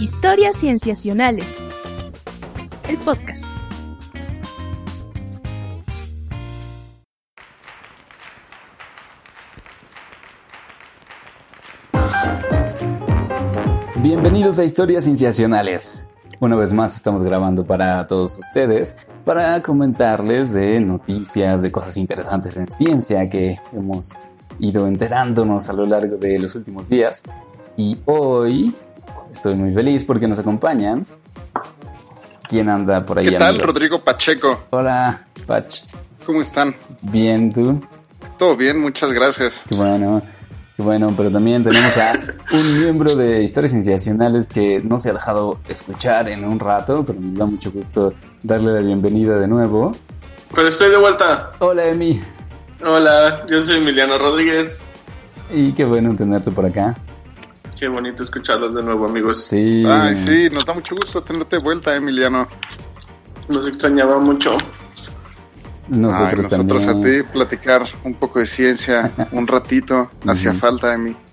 Historias Cienciacionales. El podcast. Bienvenidos a Historias Cienciacionales. Una vez más estamos grabando para todos ustedes para comentarles de noticias, de cosas interesantes en ciencia que hemos ido enterándonos a lo largo de los últimos días. Y hoy estoy muy feliz porque nos acompañan. ¿Quién anda por ahí? ¿Qué tal, Rodrigo Pacheco? Hola, Pach. ¿Cómo están? Bien, ¿tú? Todo bien, muchas gracias. Qué bueno. Qué bueno, pero también tenemos a un miembro de Historias Cienciacionales que no se ha dejado escuchar en un rato, pero nos da mucho gusto darle la bienvenida de nuevo. Pero estoy de vuelta. Hola, Emi. Hola, yo soy Emiliano Rodríguez. Y qué bueno tenerte por acá. Qué bonito escucharlos de nuevo, amigos. Sí. Ay, sí, nos da mucho gusto tenerte de vuelta, Emiliano. Nos extrañaba mucho. Nosotros, Ay, nosotros también. a ti platicar un poco de ciencia, un ratito, hacía falta, Emi.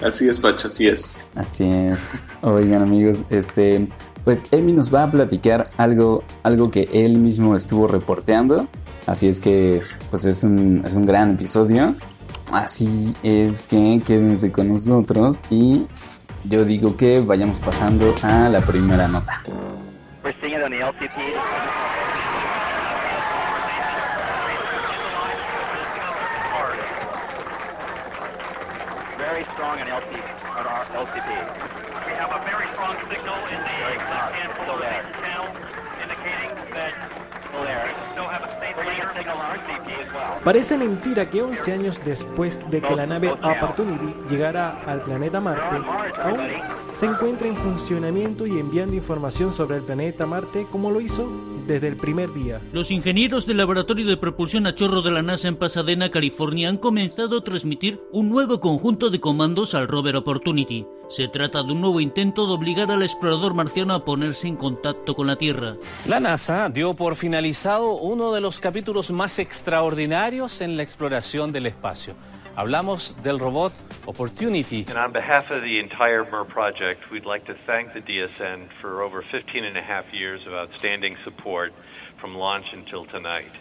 Así es, Pacha, así es. Así es. Oigan, amigos, este, pues Emi nos va a platicar algo, algo que él mismo estuvo reporteando. Así es que, pues es un, es un gran episodio. Así es que quédense con nosotros y yo digo que vayamos pasando a la primera nota. We're seeing it on the LTP. Very strong on LTP. On our LTP. We have a very strong signal in the left-hand there. channel, Parece mentira que 11 años después de que la nave Opportunity llegara al planeta Marte, aún se encuentra en funcionamiento y enviando información sobre el planeta Marte como lo hizo desde el primer día. Los ingenieros del Laboratorio de Propulsión a Chorro de la NASA en Pasadena, California, han comenzado a transmitir un nuevo conjunto de comandos al rover Opportunity. Se trata de un nuevo intento de obligar al explorador marciano a ponerse en contacto con la Tierra. La NASA dio por finalizado uno de los capítulos más extraordinarios en la exploración del espacio. Hablamos del robot Opportunity. And on behalf of the entire MER project, we'd like to thank the DSN for over 15 and a half years of outstanding support from launch until tonight.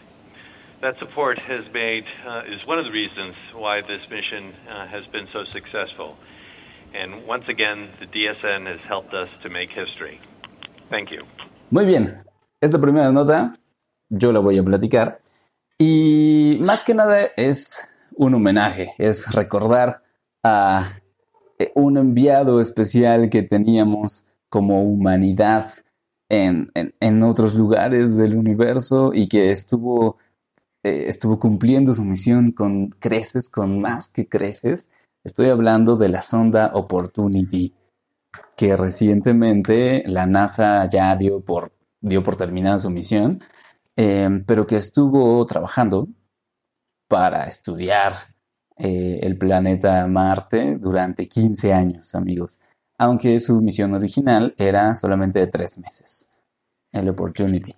That support has made, uh, is one of the reasons why this mission uh, has been so successful. And once again, the DSN has helped us to make history. Thank you. Muy bien, esta primera nota yo la voy a platicar y más que nada es un homenaje, es recordar a eh, un enviado especial que teníamos como humanidad en, en- otros lugares del universo y que estuvo, eh, estuvo cumpliendo su misión con creces, con más que creces. Estoy hablando de la sonda Opportunity que recientemente la NASA ya dio por, dio por terminada su misión, eh, pero que estuvo trabajando para estudiar eh, el planeta Marte durante 15 años, amigos, aunque su misión original era solamente de tres meses, el Opportunity.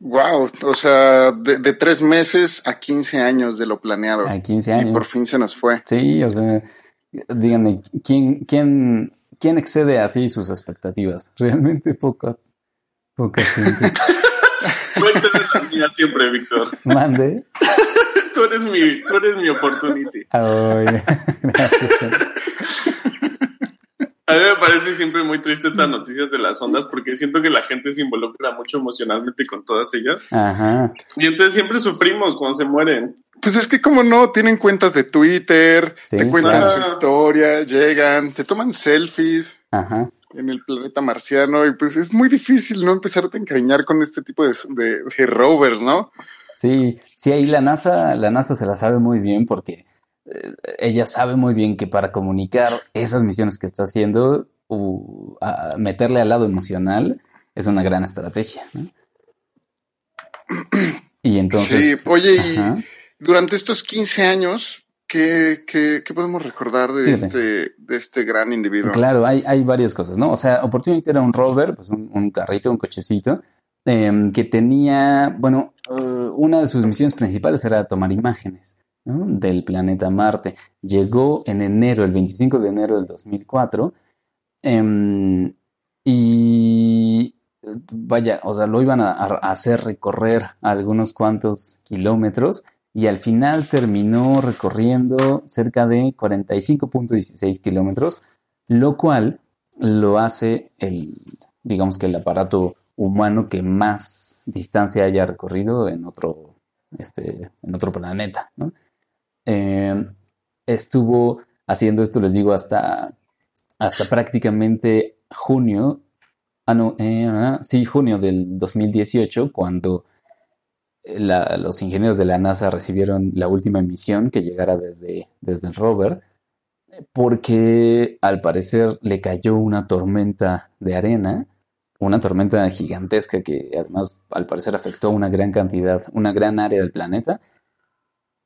Wow, o sea, de, de tres meses a 15 años de lo planeado. A 15 Y años. por fin se nos fue. Sí, o sea, díganme, ¿quién, quién, quién excede así sus expectativas? Realmente poca, poca gente. Tú excedes la mía siempre, Víctor. Mande. Tú eres mi, tú eres mi opportunity. Ay, gracias. A mí me parece siempre muy triste estas noticias de las ondas porque siento que la gente se involucra mucho emocionalmente con todas ellas. Ajá. Y entonces siempre sufrimos cuando se mueren. Pues es que como no, tienen cuentas de Twitter, Sí, te cuentan claro. su historia, llegan, te toman selfies Ajá. En el planeta marciano y pues es muy difícil no empezarte a encariñar con este tipo de, de- de rovers, ¿no? Sí, sí, ahí la NASA, la NASA se la sabe muy bien porque eh, ella sabe muy bien que para comunicar esas misiones que está haciendo, a- meterle al lado emocional es una gran estrategia, ¿no? Y entonces, sí, oye, y durante estos 15 años, ¿qué, qué, qué podemos recordar de este, de este gran individuo? Claro, hay, hay varias cosas, ¿no? O sea, Opportunity era un rover, pues un, un carrito, un cochecito, em, que tenía, bueno, eh, una de sus misiones principales era tomar imágenes. ¿no? del planeta Marte. Llegó en enero, el 25 de enero del 2004, em, y vaya, o sea, lo iban a, a hacer recorrer algunos cuantos kilómetros y al final terminó recorriendo cerca de 45.16 kilómetros, lo cual lo hace el, digamos que el aparato humano que más distancia haya recorrido en otro, este, en otro planeta. Eh, estuvo haciendo esto, les digo, hasta, hasta prácticamente junio, ah, no, eh, ah, sí, junio del 2018, cuando los ingenieros de la NASA recibieron la última misión que llegara desde, desde el rover, porque al parecer le cayó una tormenta de arena, una tormenta gigantesca que además al parecer afectó una gran cantidad, una gran área del planeta.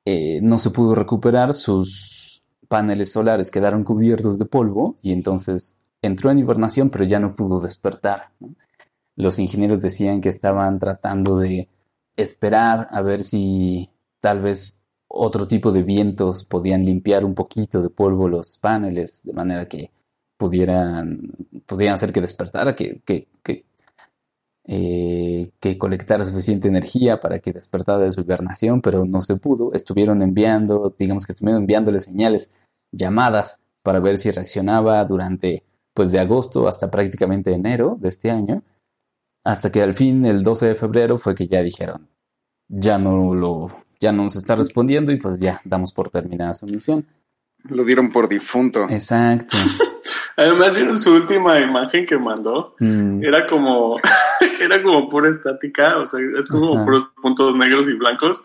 Eh, no se pudo recuperar, sus paneles solares quedaron cubiertos de polvo y entonces entró en hibernación, pero ya no pudo despertar. Los ingenieros decían que estaban tratando de esperar a ver si tal vez otro tipo de vientos podían limpiar un poquito de polvo los paneles, de manera que pudieran, pudieran hacer que despertara, que, que, que, eh, que colectara suficiente energía para que despertara de su hibernación, pero no se pudo. Estuvieron enviando, digamos que estuvieron enviándole señales, llamadas, para ver si reaccionaba durante, pues de agosto hasta prácticamente enero de este año, hasta que al fin, el 12 de febrero, fue que ya dijeron, ya no lo, ya no nos está respondiendo y pues ya damos por terminada su misión. Lo dieron por difunto. Exacto. Además, vieron su última imagen que mandó. Mm, Era como, era como pura estática, o sea, es como Ajá. puros puntos negros y blancos.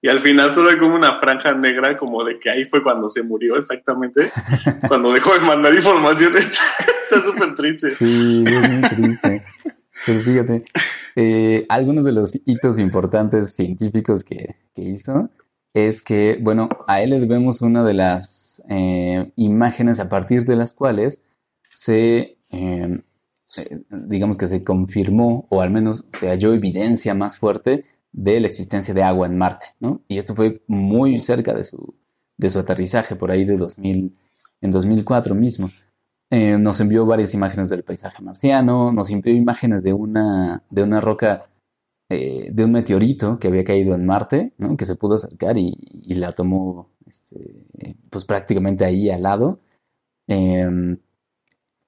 Y al final solo hay como una franja negra, como de que ahí fue cuando se murió exactamente, cuando dejó de mandar información. Está súper triste. Sí, es muy triste. Pero fíjate, eh, algunos de los hitos importantes científicos que, que hizo es que, bueno, a él le debemos una de las eh, imágenes a partir de las cuales se, eh, eh, digamos que se confirmó, o al menos se halló evidencia más fuerte de la existencia de agua en Marte, ¿no? Y esto fue muy cerca de su, de su aterrizaje, por ahí de 2000, en 2004 mismo. Eh, nos envió varias imágenes del paisaje marciano, nos envió imágenes de una, de una roca, eh, de un meteorito que había caído en Marte, ¿no? Que se pudo acercar y, la tomó, este, pues prácticamente ahí al lado. Em,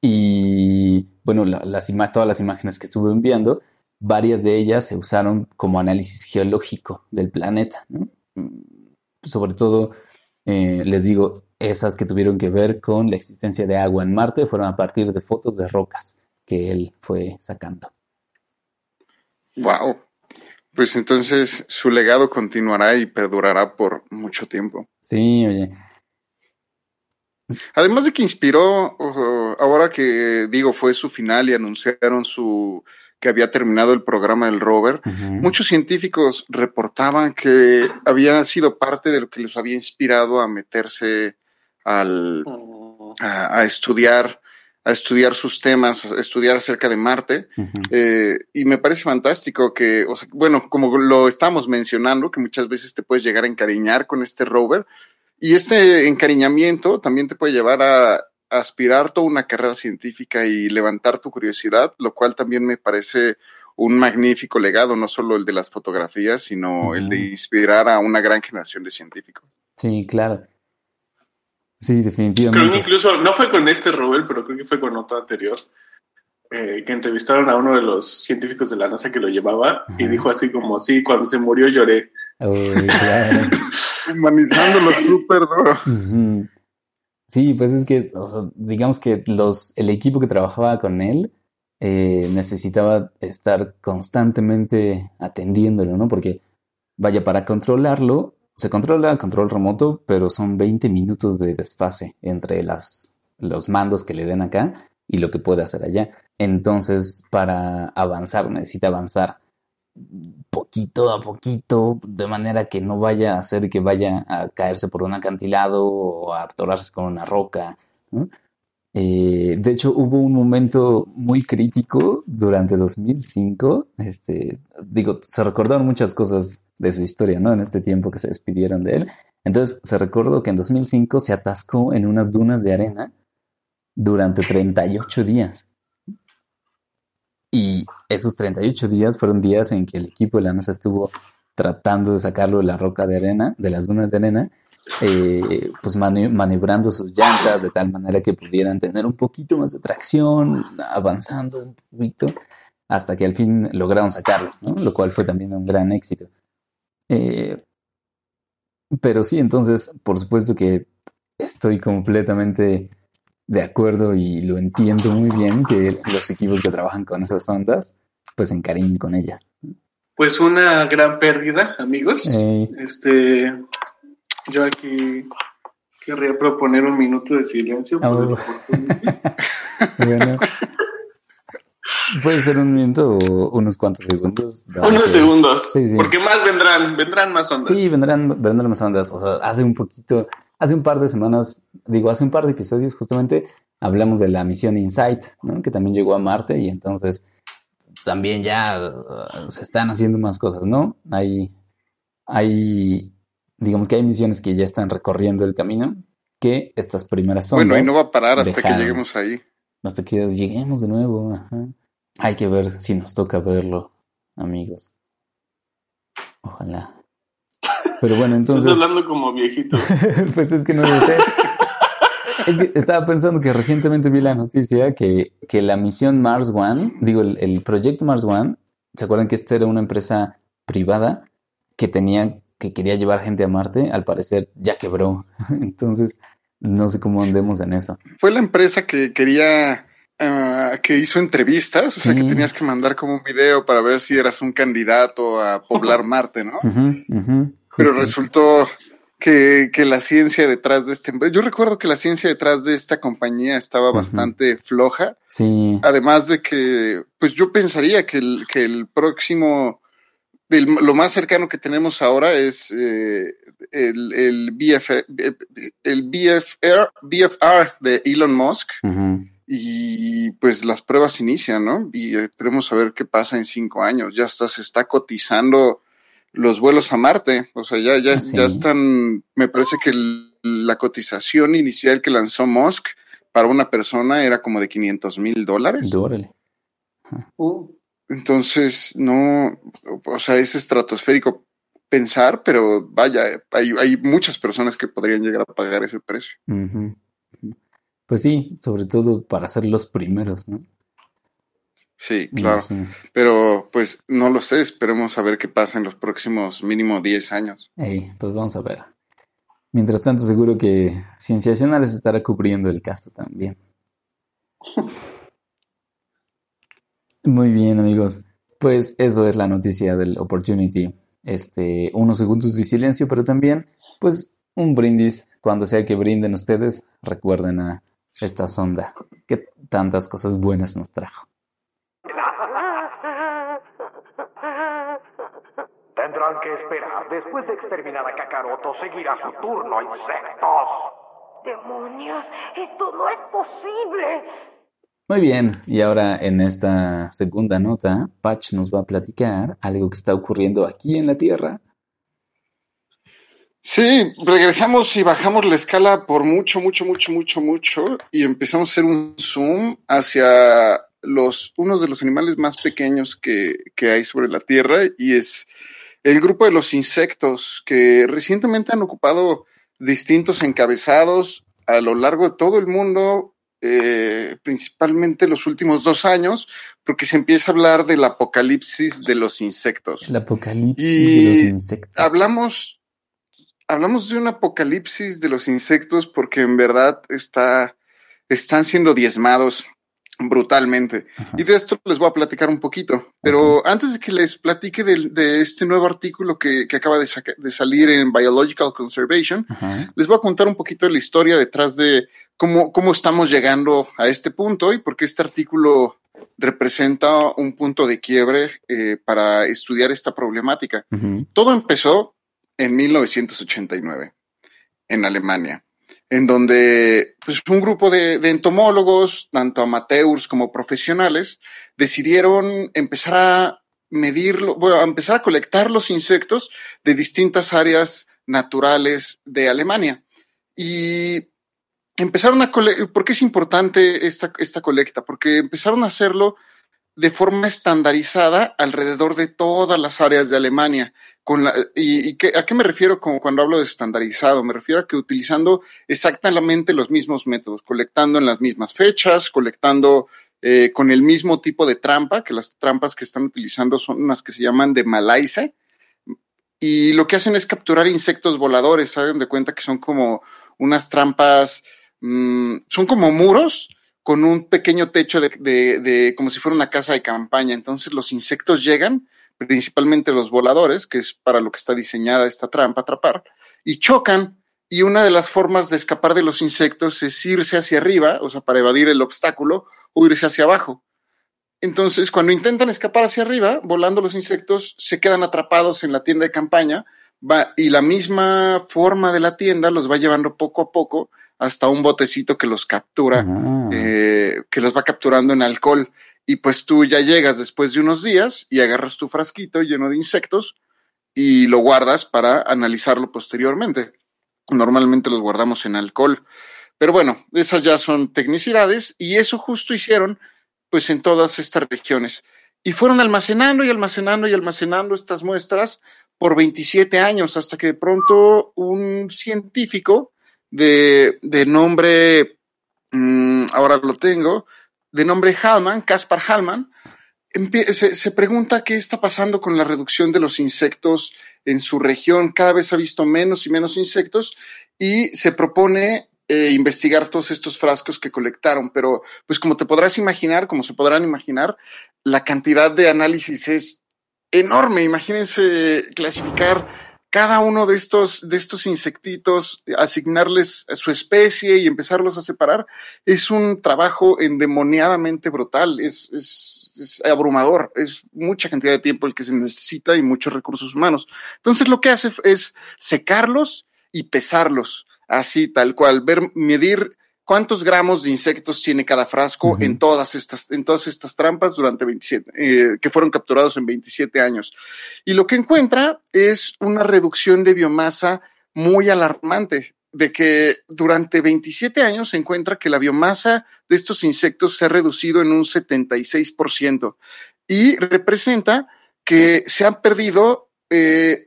y bueno, la- las todas las imágenes que estuve enviando, varias de ellas se usaron como análisis geológico del planeta. Mm, Sobre todo, eh, les digo, esas que tuvieron que ver con la existencia de agua en Marte fueron a partir de fotos de rocas que él fue sacando. Wow. Pues entonces su legado continuará y perdurará por mucho tiempo. Sí, oye. Además de que inspiró, ahora que digo fue su final y anunciaron su que había terminado el programa del rover, muchos científicos reportaban que había sido parte de lo que los había inspirado a meterse al, Mm, a, a estudiar, a estudiar sus temas, a estudiar acerca de Marte. Eh, y me parece fantástico que, o sea, bueno, como lo estamos mencionando, que muchas veces te puedes llegar a encariñar con este rover. Y este encariñamiento también te puede llevar a, a aspirar toda una carrera científica y levantar tu curiosidad, lo cual también me parece un magnífico legado, no solo el de las fotografías, sino el de inspirar a una gran generación de científicos. Sí, claro. Sí, Creo que definitivamente. incluso, no fue con este Robert, pero creo que fue con otro anterior, eh, que entrevistaron a uno de los científicos de la NASA que lo llevaba y dijo así como, sí, cuando se murió lloré. Uy, claro. Humanizándolo súper duro. Sí, pues es que, o sea, digamos que los, el equipo que trabajaba con él eh, necesitaba estar constantemente atendiéndolo, ¿no? Porque, vaya, para controlarlo, se controla a control remoto, pero son 20 minutos de desfase entre las, los mandos que le den acá y lo que puede hacer allá. Entonces, para avanzar, necesita avanzar poquito a poquito, de manera que no vaya a hacer que vaya a caerse por un acantilado o a atorarse con una roca. Eh, de hecho, hubo un momento muy crítico durante 2005. Este, digo, se recordaron muchas cosas de su historia, ¿no? En este tiempo que se despidieron de él. Entonces se recordó que en 2005 se atascó en unas dunas de arena durante 38 días. Y esos 38 días fueron días en que el equipo de la NASA estuvo tratando de sacarlo de la roca de arena, de las dunas de arena, eh, pues mani- maniobrando sus llantas de tal manera que pudieran tener un poquito más de tracción, avanzando un poquito, hasta que al fin lograron sacarlo, ¿no? Lo cual fue también un gran éxito. Eh, pero sí, entonces, por supuesto que estoy completamente de acuerdo y lo entiendo muy bien que los equipos que trabajan con esas ondas, pues encariñen con ellas. Pues una gran pérdida, amigos. Ey. Este, yo aquí querría proponer un minuto de silencio por el Oh. Bueno, puede ser un minuto o unos cuantos segundos. Unos que- segundos, Sí, sí. porque más vendrán, vendrán más ondas. Sí, vendrán, vendrán más ondas. O sea, hace un poquito, hace un par de semanas, digo, hace un par de episodios justamente hablamos de la misión Insight, ¿no? Que también llegó a Marte y entonces también ya uh, se están haciendo más cosas, ¿no? Hay, hay, digamos que hay misiones que ya están recorriendo el camino que estas primeras ondas. Bueno, y no va a parar hasta que lleguemos ahí. Hasta que lleguemos de nuevo. ajá. Hay que ver si nos toca verlo, amigos. Ojalá. Pero bueno, Estás entonces, hablando como viejito. pues es que no lo sé. Es que estaba pensando que recientemente vi la noticia que, que la misión Mars One, digo, el, el proyecto Mars One, ¿se acuerdan que esta era una empresa privada que tenía, que quería llevar gente a Marte? Al parecer ya quebró. Entonces, no sé cómo andemos en eso. Fue la empresa que quería, ah, que hizo entrevistas, o sea, que tenías que mandar como un video para ver si eras un candidato a poblar Marte, ¿no? Pero resultó que, que la ciencia detrás de este, yo recuerdo que la ciencia detrás de esta compañía estaba bastante floja, Sí, además de que, pues yo pensaría que el, que el próximo, el- lo más cercano que tenemos ahora es eh, el, el, BF, el BFR, BFR de Elon Musk. Y pues las pruebas inician, ¿no? Y esperemos a ver qué pasa en cinco años. Ya está, se está cotizando los vuelos a Marte. O sea, ya, ya, Ah, sí. ya están, me parece que el- la cotización inicial que lanzó Musk para una persona era como de 500 mil dólares. Órale. Uh, Entonces, no, o sea, es estratosférico pensar, pero vaya, hay, hay muchas personas que podrían llegar a pagar ese precio. Pues sí, sobre todo para ser los primeros, ¿no? Sí, claro. Sí. Pero pues no lo sé, esperemos a ver qué pasa en los próximos mínimo 10 años. Ey, pues vamos a ver. Mientras tanto, seguro que Cienciacionales estará cubriendo el caso también. Muy bien, amigos. Pues eso es la noticia del Opportunity. Este, unos segundos de silencio, pero también, pues, un brindis. Cuando sea que brinden ustedes, recuerden a esta sonda que tantas cosas buenas nos trajo. Tendrán que esperar. Después de exterminar a Kakaroto, seguirá su turno, insectos. ¡Demonios! ¡Esto no es posible! Muy bien, y ahora en esta segunda nota, Patch nos va a platicar algo que está ocurriendo aquí en la Tierra. Sí, regresamos y bajamos la escala por mucho, mucho, mucho, mucho, mucho y empezamos a hacer un zoom hacia los, uno de los animales más pequeños que, que hay sobre la Tierra y es el grupo de los insectos que recientemente han ocupado distintos encabezados a lo largo de todo el mundo, eh, principalmente los últimos dos años, porque se empieza a hablar del apocalipsis de los insectos. El apocalipsis Y de los insectos. Hablamos, hablamos de un apocalipsis de los insectos porque en verdad está, están siendo diezmados brutalmente. Y de esto les voy a platicar un poquito. Pero antes de que les platique del- de, este nuevo artículo que, que acaba de, de salir en Biological Conservation, Ajá. les voy a contar un poquito de la historia detrás de cómo, cómo estamos llegando a este punto y por qué este artículo representa un punto de quiebre eh, para estudiar esta problemática. Todo empezó en 1989, en Alemania, en donde pues, un grupo de, de entomólogos, tanto amateurs como profesionales, decidieron empezar a medirlo, bueno, a empezar a colectar los insectos de distintas áreas naturales de Alemania. Y empezaron a ¿por qué es importante esta, esta colecta? Porque empezaron a hacerlo de forma estandarizada alrededor de todas las áreas de Alemania. Con la, ¿Y, a qué me refiero con, cuando hablo de estandarizado? Me refiero a que utilizando exactamente los mismos métodos, colectando en las mismas fechas, colectando eh, con el mismo tipo de trampa, que las trampas que están utilizando son unas que se llaman de Malaise. Y lo que hacen es capturar insectos voladores, hagan de cuenta que son como unas trampas, mmm, son como muros, con un pequeño techo de, de, de, como si fuera una casa de campaña. Entonces los insectos llegan, principalmente los voladores, que es para lo que está diseñada esta trampa, atrapar, y chocan. Y una de las formas de escapar de los insectos es irse hacia arriba, o sea, para evadir el obstáculo, o irse hacia abajo. Entonces, cuando intentan escapar hacia arriba, volando los insectos, se quedan atrapados en la tienda de campaña va, y la misma forma de la tienda los va llevando poco a poco hasta un botecito que los captura, ah. eh, que los va capturando en alcohol. Y pues tú ya llegas después de unos días y agarras tu frasquito lleno de insectos y lo guardas para analizarlo posteriormente. Normalmente los guardamos en alcohol. Pero bueno, esas ya son tecnicidades y eso justo hicieron pues en todas estas regiones. Y fueron almacenando y almacenando y almacenando estas muestras por 27 años hasta que de pronto un científico de, de nombre, mmm, ahora lo tengo, de nombre Hallman, Caspar Hallman, se, se, pregunta qué está pasando con la reducción de los insectos en su región. Cada vez ha visto menos y menos insectos y se propone eh, investigar todos estos frascos que colectaron. Pero, pues como te podrás imaginar, como se podrán imaginar, la cantidad de análisis es enorme. Imagínense clasificar cada uno de estos, de estos insectitos, asignarles su especie y empezarlos a separar, es un trabajo endemoniadamente brutal, es, es, es, abrumador, es mucha cantidad de tiempo el que se necesita y muchos recursos humanos. Entonces lo que hace es secarlos y pesarlos, así tal cual, ver, medir cuántos gramos de insectos tiene cada frasco uh -huh. en todas estas, en todas estas trampas durante 27, eh, que fueron capturados en 27 años. Y lo que encuentra es una reducción de biomasa muy alarmante, de que durante 27 años se encuentra que la biomasa de estos insectos se ha reducido en un 76% y representa que se han perdido eh,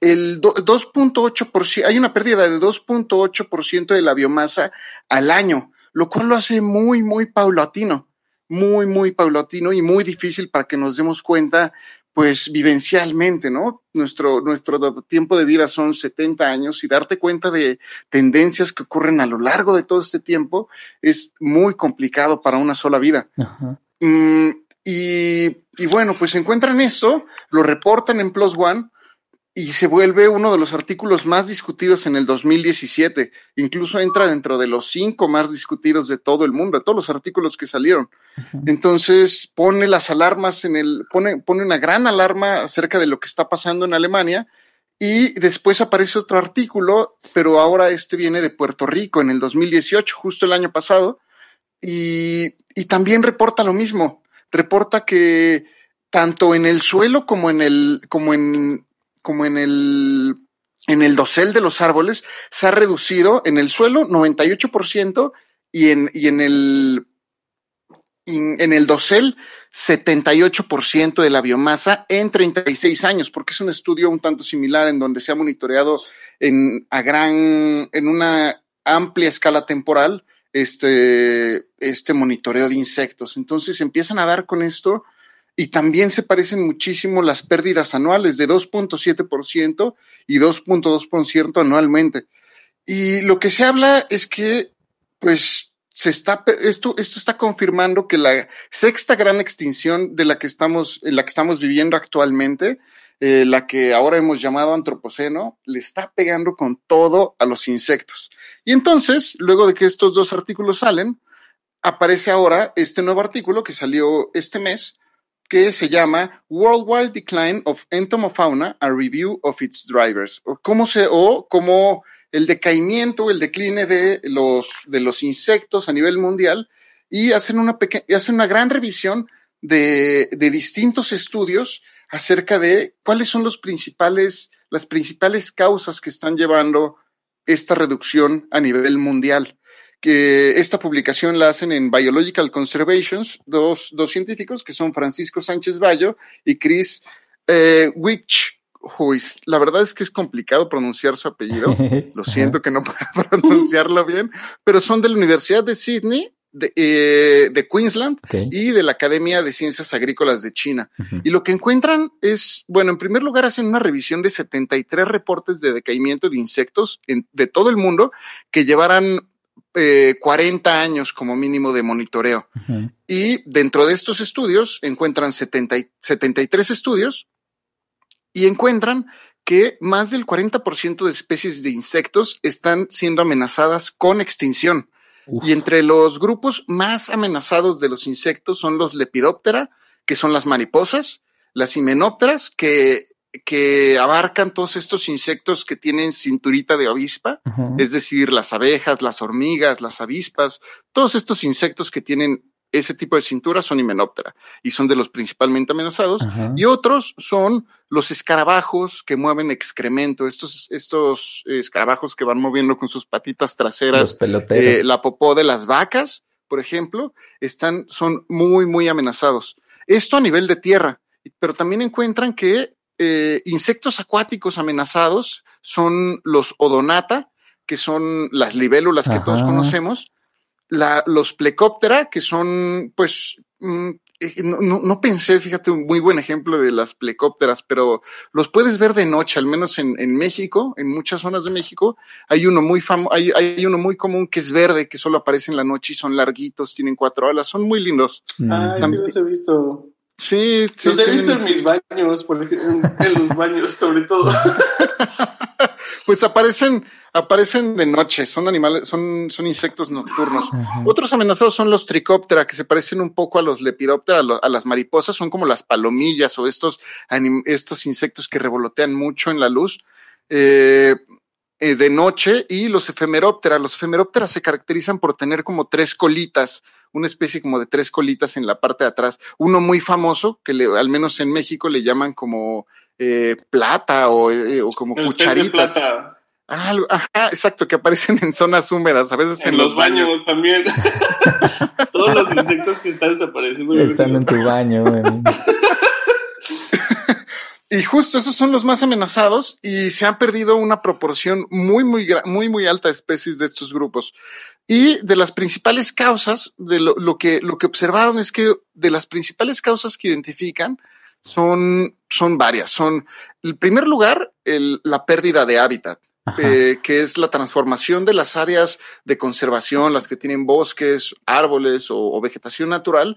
el 2.8%, hay una pérdida de 2.8% de la biomasa al año, lo cual lo hace muy, muy paulatino, muy, muy paulatino y muy difícil para que nos demos cuenta, pues vivencialmente, ¿no? Nuestro, nuestro tiempo de vida son 70 años y darte cuenta de tendencias que ocurren a lo largo de todo este tiempo es muy complicado para una sola vida. Ajá. Mm, y, y bueno, pues encuentran eso, lo reportan en Plus One y se vuelve uno de los artículos más discutidos en el 2017. Incluso entra dentro de los cinco más discutidos de todo el mundo, de todos los artículos que salieron. Entonces pone las alarmas en el, pone, pone una gran alarma acerca de lo que está pasando en Alemania. Y después aparece otro artículo, pero ahora este viene de Puerto Rico en el 2018, justo el año pasado. Y, y también reporta lo mismo. Reporta que tanto en el suelo como en el, como en, como en el, en el dosel de los árboles, se ha reducido en el suelo 98% y en, y en el, en el dosel 78% de la biomasa en 36 años, porque es un estudio un tanto similar en donde se ha monitoreado en, a gran, en una amplia escala temporal este, este monitoreo de insectos. Entonces empiezan a dar con esto y también se parecen muchísimo las pérdidas anuales de 2.7% y 2.2% anualmente. Y lo que se habla es que, pues, se está, esto, esto está confirmando que la sexta gran extinción de la que estamos, en la que estamos viviendo actualmente, eh, la que ahora hemos llamado antropoceno, le está pegando con todo a los insectos. Y entonces, luego de que estos dos artículos salen, aparece ahora este nuevo artículo que salió este mes, que se llama Worldwide Decline of Entomofauna, a Review of Its Drivers, o cómo se, o como el decaimiento, el decline de los, de los insectos a nivel mundial, y hacen una hacen una gran revisión de, de distintos estudios acerca de cuáles son los principales, las principales causas que están llevando esta reducción a nivel mundial. Que esta publicación la hacen en Biological Conservations, dos, dos científicos que son Francisco Sánchez Bayo y Chris eh, Wich. La verdad es que es complicado pronunciar su apellido. Lo siento que no puedo pronunciarlo bien, pero son de la Universidad de Sydney de, eh, de Queensland y de la Academia de Ciencias Agrícolas de China. Y lo que encuentran es, bueno, en primer lugar hacen una revisión de 73 reportes de decaimiento de insectos en- de todo el mundo que llevaran eh, 40 años como mínimo de monitoreo. Y dentro de estos estudios encuentran 70 y- 73 estudios y encuentran que más del 40% de especies de insectos están siendo amenazadas con extinción. Y entre los grupos más amenazados de los insectos son los Lepidoptera, que son las mariposas, las himenópteras, que, que abarcan todos estos insectos que tienen cinturita de avispa, es decir, las abejas, las hormigas, las avispas, todos estos insectos que tienen ese tipo de cintura son himenóptera y son de los principalmente amenazados. Y otros son los escarabajos que mueven excremento, estos, estos escarabajos que van moviendo con sus patitas traseras eh, la popó de las vacas, por ejemplo, están, son muy, muy amenazados. Esto a nivel de tierra, pero también encuentran que eh, insectos acuáticos amenazados son los odonata, que son las libélulas que Ajá. todos conocemos, la, los plecóptera, que son, pues, mm, eh, no, no- no pensé, fíjate, un muy buen ejemplo de las plecópteras, pero los puedes ver de noche, al menos en, en México, en muchas zonas de México. Hay uno muy famoso, hay, hay uno muy común que es verde, que solo aparece en la noche y son larguitos, tienen cuatro alas, son muy lindos. Ay, sí los he visto. Sí, sí. Los he tienen- visto en mis baños, por ejemplo, en los baños sobre todo. Pues aparecen, aparecen de noche, son animales, son, son insectos nocturnos. Otros amenazados son los tricóptera, que se parecen un poco a los lepidóptera, a, lo- a las mariposas, son como las palomillas o estos, anim- estos insectos que revolotean mucho en la luz. eh, eh, de noche y los efemeróptera. Los efemeróptera se caracterizan por tener como tres colitas, una especie como de tres colitas en la parte de atrás. Uno muy famoso, que le- al menos en México le llaman como eh, plata o, eh, o como El pez de cucharitas. plata. Ah, ajá, exacto, que aparecen en zonas húmedas, a veces en, En los baños también. Todos los insectos que están desapareciendo. Están en tu baño. güey. Y justo esos son los más amenazados y se ha perdido una proporción muy, muy, muy, muy alta de especies de estos grupos. Y de las principales causas, de lo, lo que, lo que observaron es que de las principales causas que identifican son, son varias. Son, en primer lugar, el- la pérdida de hábitat. eh, que es la transformación de las áreas de conservación, las que tienen bosques, árboles o, o vegetación natural,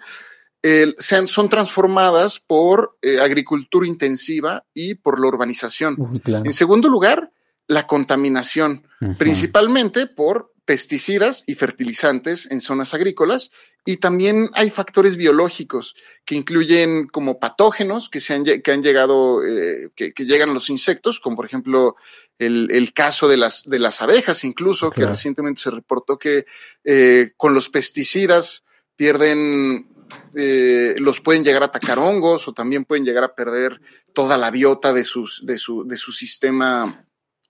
sean, son transformadas por eh, agricultura intensiva y por la urbanización. Uy, claro. En segundo lugar, la contaminación, principalmente por pesticidas y fertilizantes en zonas agrícolas. Y también hay factores biológicos que incluyen como patógenos que, se han, que han llegado, eh, que, que llegan a los insectos, como por ejemplo el, el caso de las, de las abejas, incluso, que recientemente se reportó que eh, con los pesticidas pierden, eh, los pueden llegar a atacar hongos o también pueden llegar a perder toda la biota de, sus, de, su, de su sistema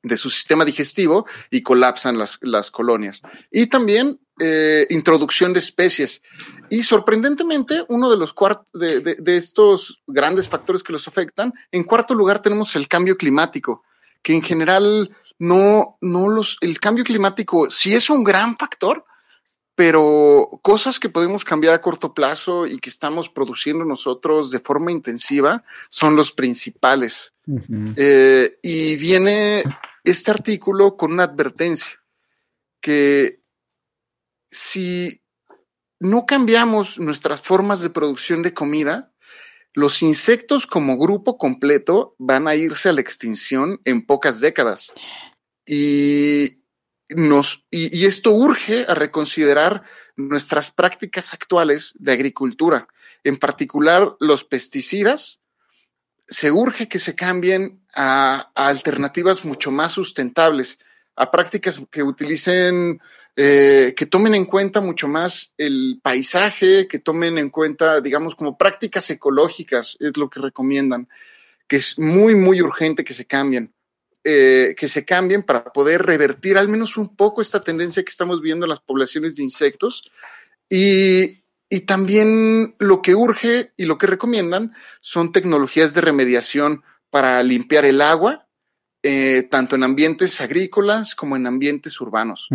de su sistema digestivo y colapsan las, las colonias. Y también eh, introducción de especies. Y sorprendentemente, uno de los de, de- de estos grandes factores que los afectan, en cuarto lugar tenemos el cambio climático, que en general no, no los, el cambio climático sí es un gran factor, pero cosas que podemos cambiar a corto plazo y que estamos produciendo nosotros de forma intensiva son los principales. Eh, y viene este artículo con una advertencia que si no cambiamos nuestras formas de producción de comida, los insectos como grupo completo van a irse a la extinción en pocas décadas. Y, nos, y, esto urge a reconsiderar nuestras prácticas actuales de agricultura, en particular los pesticidas, se urge que se cambien a, a alternativas mucho más sustentables, a prácticas que utilicen, eh, que tomen en cuenta mucho más el paisaje, que tomen en cuenta, digamos, como prácticas ecológicas, es lo que recomiendan, que es muy, muy urgente que se cambien. Eh, que se cambien para poder revertir al menos un poco esta tendencia que estamos viendo en las poblaciones de insectos y, y también lo que urge y lo que recomiendan son tecnologías de remediación para limpiar el agua, eh, tanto en ambientes agrícolas como en ambientes urbanos.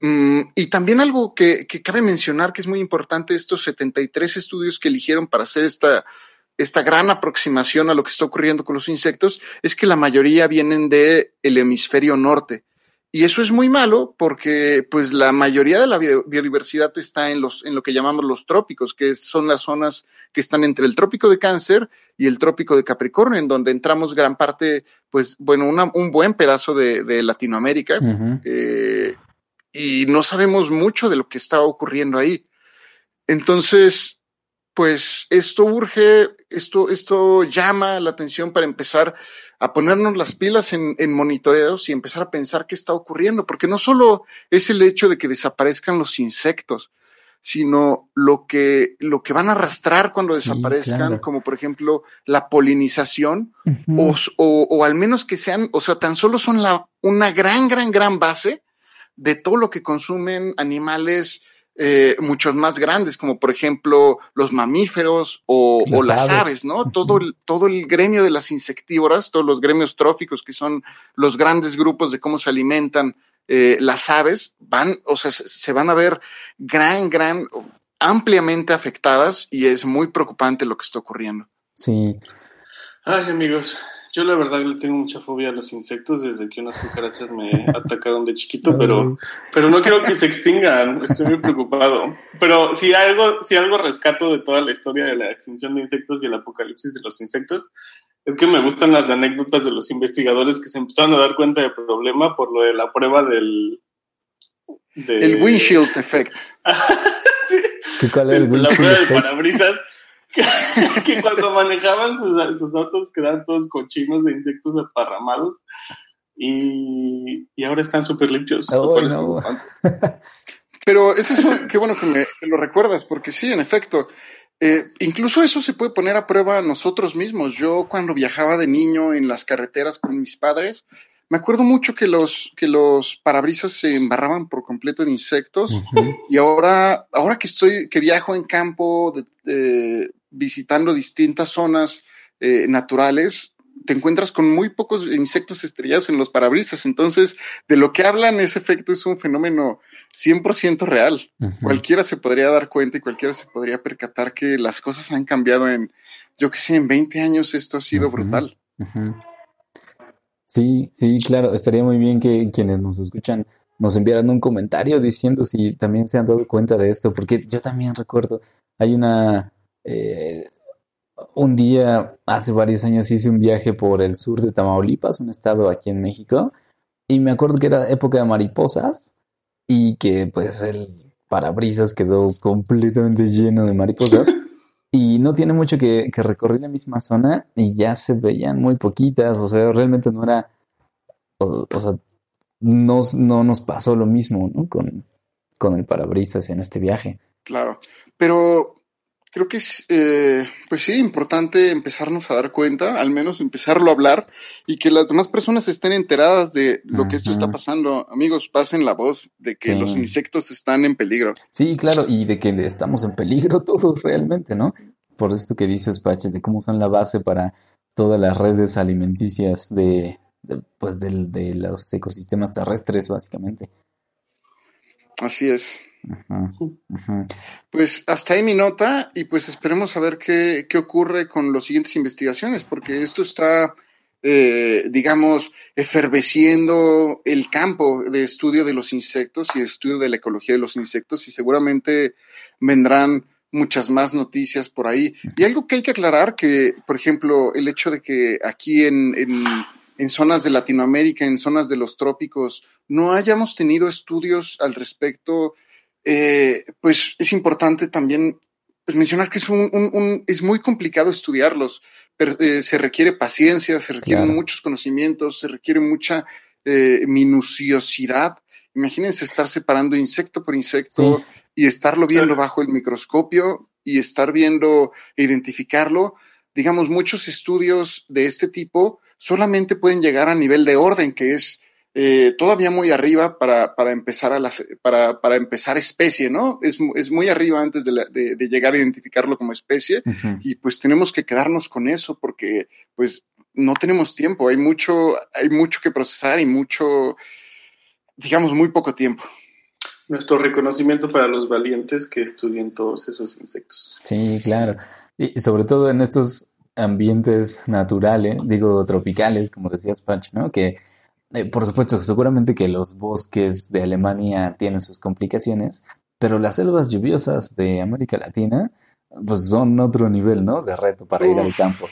Mm, y también algo que, que cabe mencionar que es muy importante, estos 73 estudios que eligieron para hacer esta, esta gran aproximación a lo que está ocurriendo con los insectos, es que la mayoría vienen del el hemisferio norte. Y eso es muy malo porque pues la mayoría de la bio- biodiversidad está en, los, en lo que llamamos los trópicos, que son las zonas que están entre el trópico de cáncer y el trópico de Capricornio, en donde entramos gran parte, pues bueno, una- un buen pedazo de, de Latinoamérica. Eh, y no sabemos mucho de lo que está ocurriendo ahí. Entonces, pues esto urge, esto, esto llama la atención para empezar a ponernos las pilas en, en monitoreos y empezar a pensar qué está ocurriendo, porque no solo es el hecho de que desaparezcan los insectos, sino lo que, lo que van a arrastrar cuando Sí, desaparezcan, claro. como por ejemplo la polinización, o, o- o al menos que sean, o sea, tan solo son la, una gran, gran, gran base de todo lo que consumen animales eh, muchos más grandes, como por ejemplo los mamíferos o, o Las aves. aves, ¿no? Todo el, todo el gremio de las insectívoras, todos los gremios tróficos, que son los grandes grupos de cómo se alimentan eh, las aves, van, o sea, se, se van a ver gran, gran, ampliamente afectadas y es muy preocupante lo que está ocurriendo. Sí, Ay, amigos, yo la verdad le tengo mucha fobia a los insectos desde que unas cucarachas me atacaron de chiquito, pero, pero no quiero que se extingan, estoy muy preocupado. Pero si algo, si algo rescato de toda la historia de la extinción de insectos y el apocalipsis de los insectos, es que me gustan las anécdotas de los investigadores que se empezaron a dar cuenta del problema por lo de la prueba del... de- El windshield effect. ¿Qué cuál era el la windshield prueba del effect? parabrisas que, cuando manejaban sus, sus autos quedaban todos cochinos de insectos aparramados y, y ahora están súper limpios. no. preocupante. Pero ese es un- qué bueno que me que lo recuerdas, porque sí, en efecto, eh, incluso eso se puede poner a prueba nosotros mismos. Yo cuando viajaba de niño en las carreteras con mis padres, me acuerdo mucho que los, que los parabrisas se embarraban por completo de insectos. Y ahora, ahora que estoy, que viajo en campo, de- de- visitando distintas zonas eh, naturales, te encuentras con muy pocos insectos estrellados en los parabrisas. Entonces, de lo que hablan, ese efecto es un fenómeno 100% real. Cualquiera se podría dar cuenta y cualquiera se podría percatar que las cosas han cambiado en, yo que sé, en 20 años esto ha sido brutal. Sí, sí, claro. Estaría muy bien que quienes nos escuchan nos enviaran un comentario diciendo si también se han dado cuenta de esto, porque yo también recuerdo, hay una, eh, un día, hace varios años hice un viaje por el sur de Tamaulipas, un estado aquí en México, y me acuerdo que era época de mariposas y que pues el parabrisas quedó completamente lleno de mariposas. Y no tiene mucho que, que recorrer la misma zona y ya se veían muy poquitas, o sea, realmente no era, o, o sea, no, no nos pasó lo mismo, ¿no? Con, con el parabrisas en este viaje. Claro, pero creo que es, eh, pues sí, importante empezarnos a dar cuenta, al menos empezarlo a hablar y que las demás personas estén enteradas de lo que esto está pasando. Amigos, pasen la voz de que Sí. los insectos están en peligro. Sí, claro, y de que estamos en peligro todos realmente, ¿no? Por esto que dices, Pache, de cómo son la base para todas las redes alimenticias de, de, pues del- de los ecosistemas terrestres, básicamente. Así es. Ajá, ajá. Pues hasta ahí mi nota y pues esperemos a ver qué, qué ocurre con las siguientes investigaciones, porque esto está, eh, digamos, eferveciendo el campo de estudio de los insectos y estudio de la ecología de los insectos y seguramente vendrán muchas más noticias por ahí. Y algo que hay que aclarar, que por ejemplo el hecho de que aquí en, en, en zonas de Latinoamérica, en zonas de los trópicos, no hayamos tenido estudios al respecto, eh, pues es importante también pues, mencionar que es, un, un- un- es muy complicado estudiarlos, pero eh, se requiere paciencia, se requieren Claro. muchos conocimientos, se requiere mucha eh, minuciosidad. Imagínense estar separando insecto por insecto Sí. y estarlo viendo bajo el microscopio y estar viendo e identificarlo. Digamos, muchos estudios de este tipo solamente pueden llegar a nivel de orden, que es eh, todavía muy arriba para, para empezar a las, para, para empezar especie, ¿no? Es, es muy arriba antes de, la- de- de llegar a identificarlo como especie y pues tenemos que quedarnos con eso porque pues no tenemos tiempo, hay mucho, hay mucho que procesar y mucho, digamos, muy poco tiempo. Nuestro reconocimiento para los valientes que estudien todos esos insectos. Sí, claro. Y sobre todo en estos ambientes naturales, digo tropicales, como decías, Patch, ¿no? Que eh, por supuesto, seguramente que los bosques de Alemania tienen sus complicaciones, pero las selvas lluviosas de América Latina, pues son otro nivel, ¿no? De reto para ir al campo.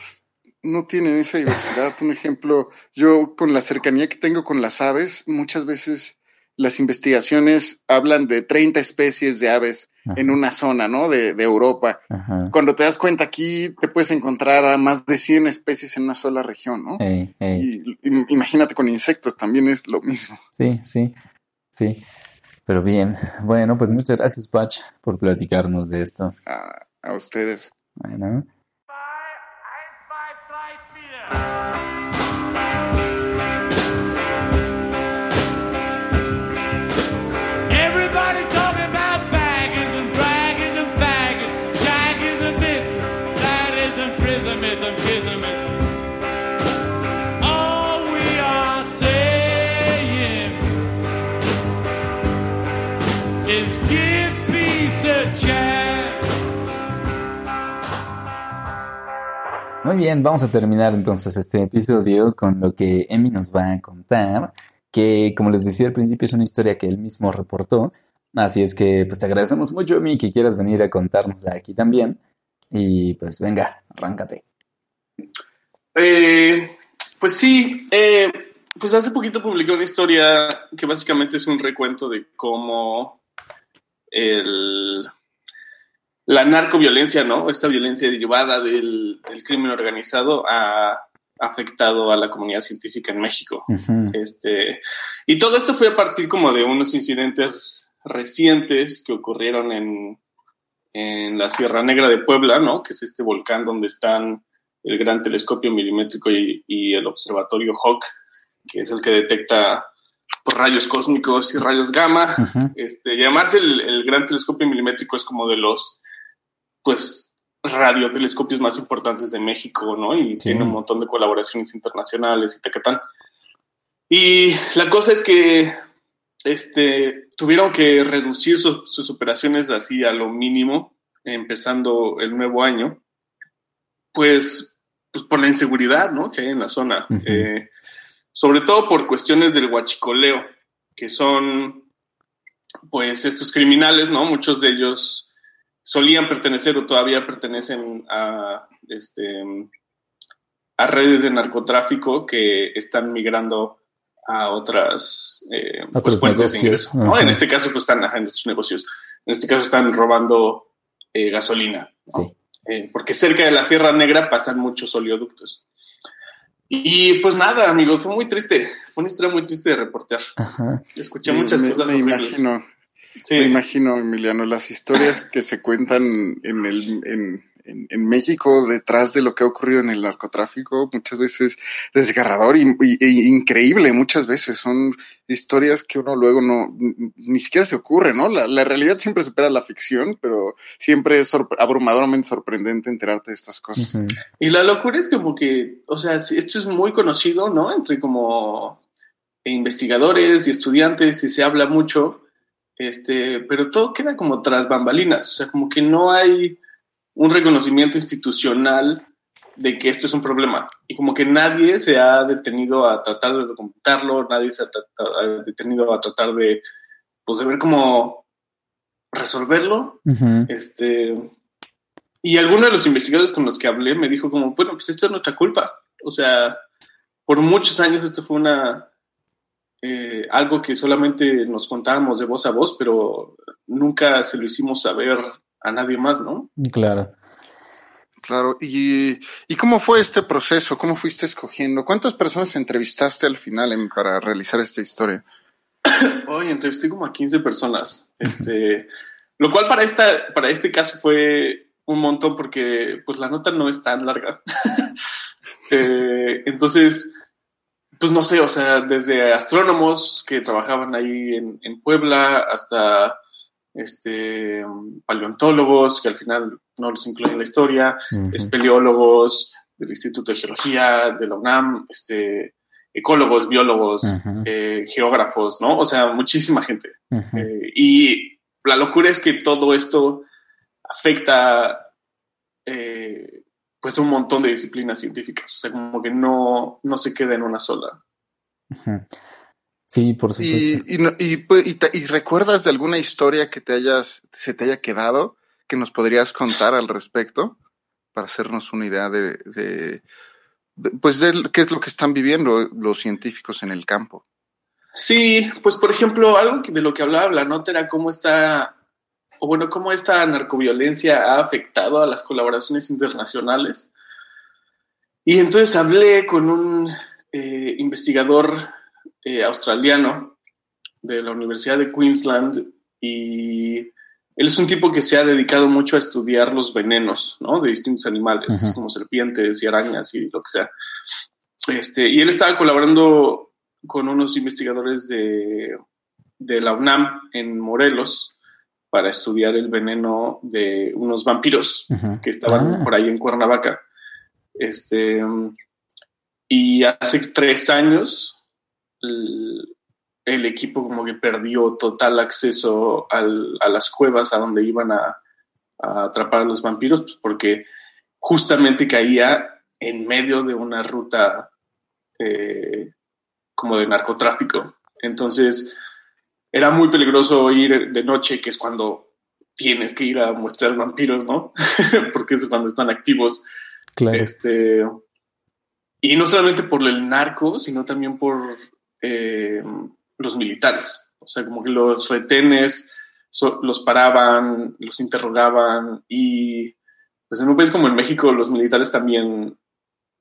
no tienen esa diversidad. Un ejemplo, yo con la cercanía que tengo con las aves, muchas veces las investigaciones hablan de 30 especies de aves en una zona, ¿no? De, de Europa. Ajá. Cuando te das cuenta aquí, te puedes encontrar a más de 100 especies en una sola región, ¿no? Ey, ey. Y, im- imagínate con insectos, también es lo mismo. Sí, sí, sí. Pero bien, bueno, pues muchas gracias, Patch, por platicarnos de esto. A, a ustedes. Bueno, muy bien, vamos a terminar entonces este episodio con lo que Emi nos va a contar, que como les decía al principio es una historia que él mismo reportó, así es que pues te agradecemos mucho, Emi, que quieras venir a contarnos aquí también. Y pues venga, arráncate. Eh, pues sí, eh, pues hace poquito publiqué una historia que básicamente es un recuento de cómo el, la narcoviolencia, ¿no? Esta violencia derivada del, del crimen organizado ha afectado a la comunidad científica en México. Este, y todo esto fue a partir como de unos incidentes recientes que ocurrieron en, en la Sierra Negra de Puebla, ¿no? Que es este volcán donde están el Gran Telescopio Milimétrico y, y el Observatorio Hawk, que es el que detecta pues, rayos cósmicos y rayos gamma. Este, y además el, el Gran Telescopio Milimétrico es como de los, pues, radiotelescopios más importantes de México, ¿no? Y Sí. tiene un montón de colaboraciones internacionales y tacatán. Y la cosa es que este, tuvieron que reducir su- sus operaciones así a lo mínimo, empezando el nuevo año, pues, pues por la inseguridad ¿no? que hay en la zona. Ujú. Eh, sobre todo por cuestiones del huachicoleo, que son pues estos criminales, ¿no? Muchos de ellos solían pertenecer o todavía pertenecen a este a redes de narcotráfico que están migrando a otras eh, pues, Otros fuentes de negocios, ingreso. ¿no? En este caso, pues están ajá, en estos negocios. En este caso están robando eh, gasolina. ¿no? Sí. Eh, porque cerca de la Sierra Negra pasan muchos oleoductos. Y pues nada, amigos, fue muy triste. Fue una historia muy triste de reportear. Ajá. Escuché muchas me- cosas me imagino. Sí. Me imagino, Emiliano, las historias que se cuentan en, el, en, en- en México detrás de lo que ha ocurrido en el narcotráfico, muchas veces desgarrador y, y- e increíble, muchas veces son historias que uno luego no, ni siquiera se ocurre, ¿no? La, la realidad siempre supera la ficción, pero siempre es sorpre- abrumadoramente sorprendente enterarte de estas cosas. Y la locura es como que, o sea, esto es muy conocido, ¿no? Entre como investigadores y estudiantes y se habla mucho, este, pero todo queda como tras bambalinas, o sea, como que no hay un reconocimiento institucional de que esto es un problema. Y como que nadie se ha detenido a tratar de documentarlo, nadie se ha, tratado- ha detenido a tratar de, pues, de ver cómo resolverlo. Este, y alguno de los investigadores con los que hablé me dijo como, bueno, pues esto es nuestra culpa. O sea, por muchos años esto fue una eh, algo que solamente nos contábamos de voz a voz, pero nunca se lo hicimos saber a nadie más, ¿no? Claro. Claro, ¿Y, ¿y cómo fue este proceso? ¿Cómo fuiste escogiendo? ¿Cuántas personas entrevistaste al final en- para realizar esta historia? Hoy entrevisté como a 15 personas. Este, lo cual para esta, para este caso fue un montón porque pues la nota no es tan larga. Eh, entonces, pues no sé, o sea, desde astrónomos que trabajaban ahí en, en Puebla hasta este paleontólogos que al final no los incluyen en la historia, espeleólogos del Instituto de Geología, de la UNAM, este, ecólogos, biólogos, eh, geógrafos, ¿no? O sea, muchísima gente. Eh, y la locura es que todo esto afecta eh, pues un montón de disciplinas científicas. O sea, como que no, no se queda en una sola. Sí, por supuesto. ¿Y, y, no- y, pues, y te- y recuerdas de alguna historia que te hayas, se te haya quedado que nos podrías contar al respecto para hacernos una idea de, de- de- pues de qué es lo que están viviendo los científicos en el campo? Sí, pues por ejemplo, algo de lo que hablaba la nota era cómo está, o bueno, cómo esta narcoviolencia ha afectado a las colaboraciones internacionales. Y entonces hablé con un eh, investigador eh, australiano de la Universidad de Queensland y él es un tipo que se ha dedicado mucho a estudiar los venenos, ¿no? De distintos animales, Ujú. como serpientes y arañas y lo que sea. Este, y él estaba colaborando con unos investigadores de, de la UNAM en Morelos para estudiar el veneno de unos vampiros que estaban Ah. por ahí en Cuernavaca. Este, y hace tres años el, el equipo como que perdió total acceso al- a las cuevas a donde iban a, a atrapar a los vampiros, pues, porque justamente caía en medio de una ruta eh, como de narcotráfico. Entonces era muy peligroso ir de noche, que es cuando tienes que ir a mostrar vampiros, ¿no? porque es cuando están activos. Claro. Este, y no solamente por el narco, sino también por eh, los militares. O sea, como que los retenes so- los paraban, los interrogaban y pues en un país como en México los militares también,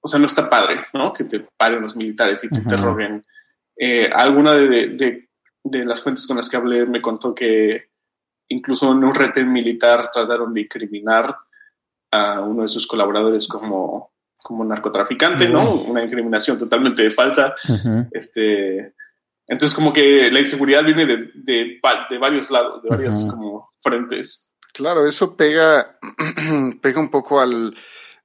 o sea, no está padre, ¿no? Que te paren los militares y te interroguen. Eh, alguna de, de- de las fuentes con las que hablé me contó que incluso en un retén militar trataron de incriminar a uno de sus colaboradores como, como narcotraficante, ¿no? Una incriminación totalmente falsa. Este, entonces, como que la inseguridad viene de, de, va- de varios lados, de varios como frentes. Claro, eso pega, pega un poco al,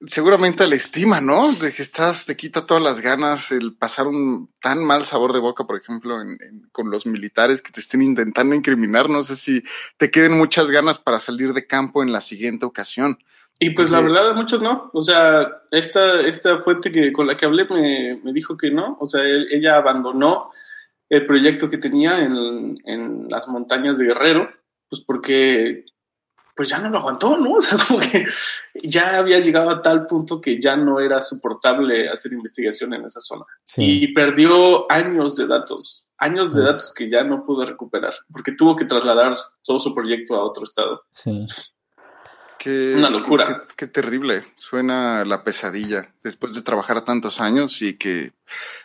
seguramente a la estima, ¿no? De que estás, te quita todas las ganas el pasar un tan mal sabor de boca, por ejemplo, en- en- con los militares que te estén intentando incriminar. No sé si te queden muchas ganas para salir de campo en la siguiente ocasión. Y pues la Sí. verdad, muchos no. O sea, esta, esta fuente que, con la que hablé me, me dijo que no. O sea, él- ella abandonó el proyecto que tenía en, en las montañas de Guerrero, pues porque pues ya no lo aguantó, ¿no? O sea, como que ya había llegado a tal punto que ya no era soportable hacer investigación en esa zona. Sí. Y perdió años de datos, años de Uf. datos que ya no pudo recuperar, porque tuvo que trasladar todo su proyecto a otro estado. Sí. Qué, Una locura. Qué, qué- qué terrible. Suena la pesadilla después de trabajar tantos años y que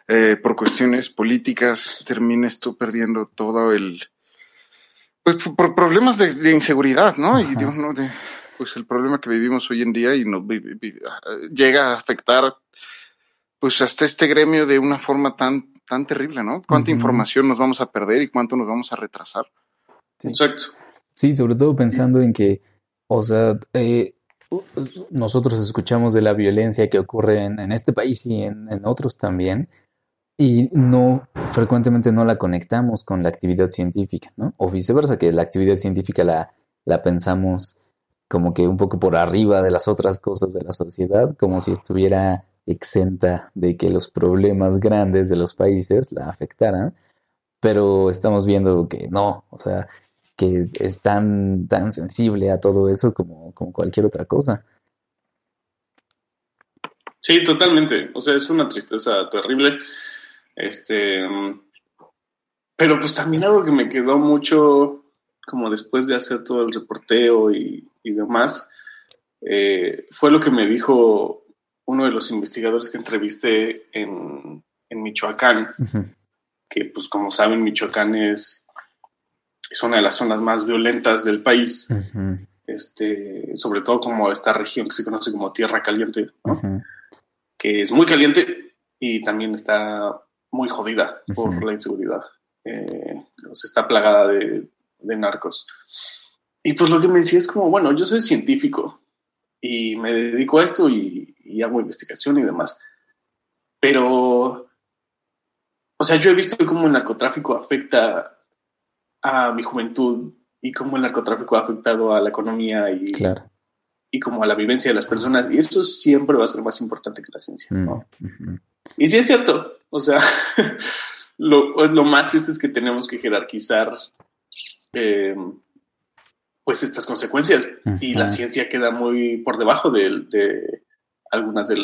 eh, por cuestiones políticas termines tú perdiendo todo el. Pues por- problemas de, de inseguridad, ¿no? Y de uno de. Pues el problema que vivimos hoy en día y nos vi- vi- llega a afectar pues hasta este gremio de una forma tan, tan terrible, ¿no? Cuánta información nos vamos a perder y cuánto nos vamos a retrasar. Sí. Exacto. Sí, sobre todo pensando en que, o sea, eh, nosotros escuchamos de la violencia que ocurre en, en este país y en, en otros también, y no, frecuentemente no la conectamos con la actividad científica, ¿no? O viceversa, que la actividad científica la, la pensamos como que un poco por arriba de las otras cosas de la sociedad, como si estuviera exenta de que los problemas grandes de los países la afectaran, pero estamos viendo que no, o sea, que es tan, tan sensible a todo eso como, como cualquier otra cosa. Sí, totalmente. O sea, es una tristeza terrible. Este, mm, pero pues también algo que me quedó mucho, como después de hacer todo el reporteo y, y demás, eh, fue lo que me dijo uno de los investigadores que entrevisté en, en Michoacán, que pues como saben, Michoacán es, es una de las zonas más violentas del país, este, sobre todo como esta región que se conoce como Tierra Caliente, que es muy caliente y también está muy jodida por Ujú. la inseguridad. Eh, sea, está plagada de, de narcos. Y pues lo que me decía es como, bueno, yo soy científico y me dedico a esto y, y hago investigación y demás. Pero, o sea, yo he visto cómo el narcotráfico afecta a mi juventud y cómo el narcotráfico ha afectado a la economía y, Claro. y como a la vivencia de las personas. Y eso siempre va a ser más importante que la ciencia. Mm, ¿no? ujú. Y sí es cierto. O sea, lo, lo más triste es que tenemos que jerarquizar eh, pues estas consecuencias y la ciencia queda muy por debajo de, de algunas de,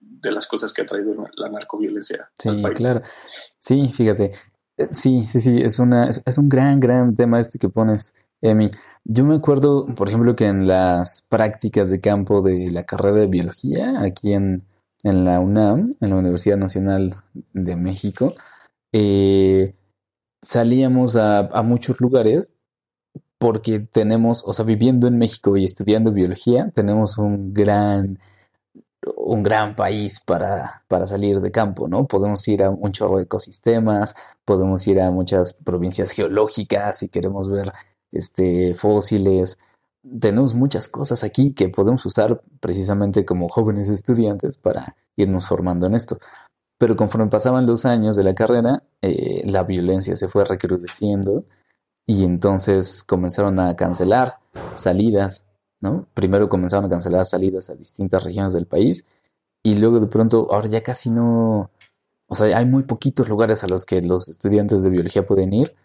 de las cosas que ha traído la narcoviolencia al Sí, país. claro. Sí, fíjate. Eh, Sí, sí, sí, es una, es, es un gran, gran tema este que pones, Emi. Yo me acuerdo, por ejemplo, que en las prácticas de campo de la carrera de biología, aquí en, en la UNAM, en la Universidad Nacional de México, eh, salíamos a, a muchos lugares porque tenemos, o sea, viviendo en México y estudiando biología, tenemos un gran un gran país para, para salir de campo, ¿no? Podemos ir a un chorro de ecosistemas, podemos ir a muchas provincias geológicas si queremos ver este, fósiles. Tenemos muchas cosas aquí que podemos usar precisamente como jóvenes estudiantes para irnos formando en esto. Pero conforme pasaban los años de la carrera, eh, la violencia se fue recrudeciendo y entonces comenzaron a cancelar salidas, ¿no? Primero comenzaron a cancelar salidas a distintas regiones del país y luego de pronto, ahora ya casi no, o sea, hay muy poquitos lugares a los que los estudiantes de biología pueden ir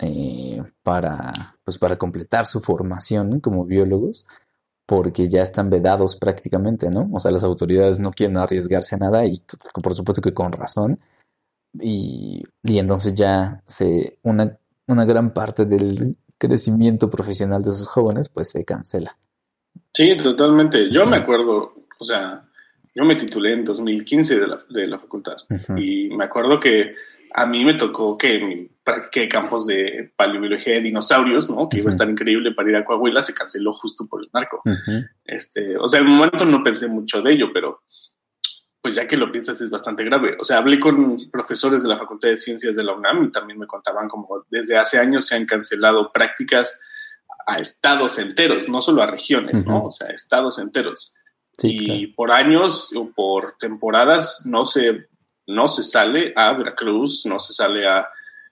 eh, para, pues para completar su formación como biólogos, porque ya están vedados prácticamente, ¿no? O sea, las autoridades no quieren arriesgarse a nada y por supuesto que con razón. Y, y entonces ya se, una, una gran parte del crecimiento profesional de esos jóvenes pues se cancela. Sí, totalmente. Yo me acuerdo, o sea, yo me titulé en 2015 de la, de la facultad Ujú. y me acuerdo que a mí me tocó que mi práctica de campos de paleobiología de dinosaurios, ¿no? Que iba a estar increíble para ir a Coahuila, se canceló justo por el narco. Este, o sea, en un momento no pensé mucho de ello, pero pues ya que lo piensas es bastante grave. O sea, hablé con profesores de la Facultad de Ciencias de la UNAM y también me contaban como desde hace años se han cancelado prácticas a estados enteros, no solo a regiones, ¿no? O sea, estados enteros. Sí, y claro. por años o por temporadas no se, no se sale a Veracruz, no se sale a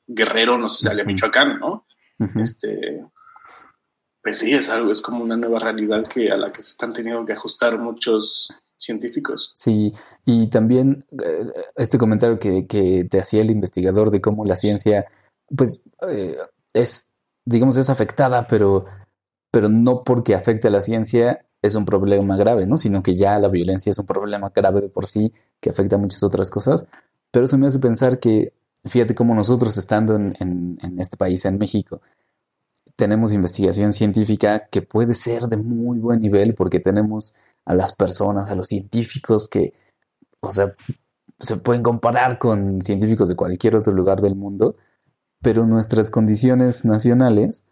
Guerrero, no se sale a. Michoacán, ¿no? Este, pues sí, es algo, es como una nueva realidad que a la que se están teniendo que ajustar muchos científicos. Sí, y también eh, este comentario que, que te hacía el investigador de cómo la ciencia, pues, eh, es, digamos, es afectada, pero, pero no porque afecte a la ciencia es un problema grave, ¿no? Sino que ya la violencia es un problema grave de por sí, que afecta a muchas otras cosas. Pero eso me hace pensar que, fíjate cómo nosotros estando en, en, este país, en México, tenemos investigación científica que puede ser de muy buen nivel porque tenemos a las personas, a los científicos que, o sea, se pueden comparar con científicos de cualquier otro lugar del mundo, pero nuestras condiciones nacionales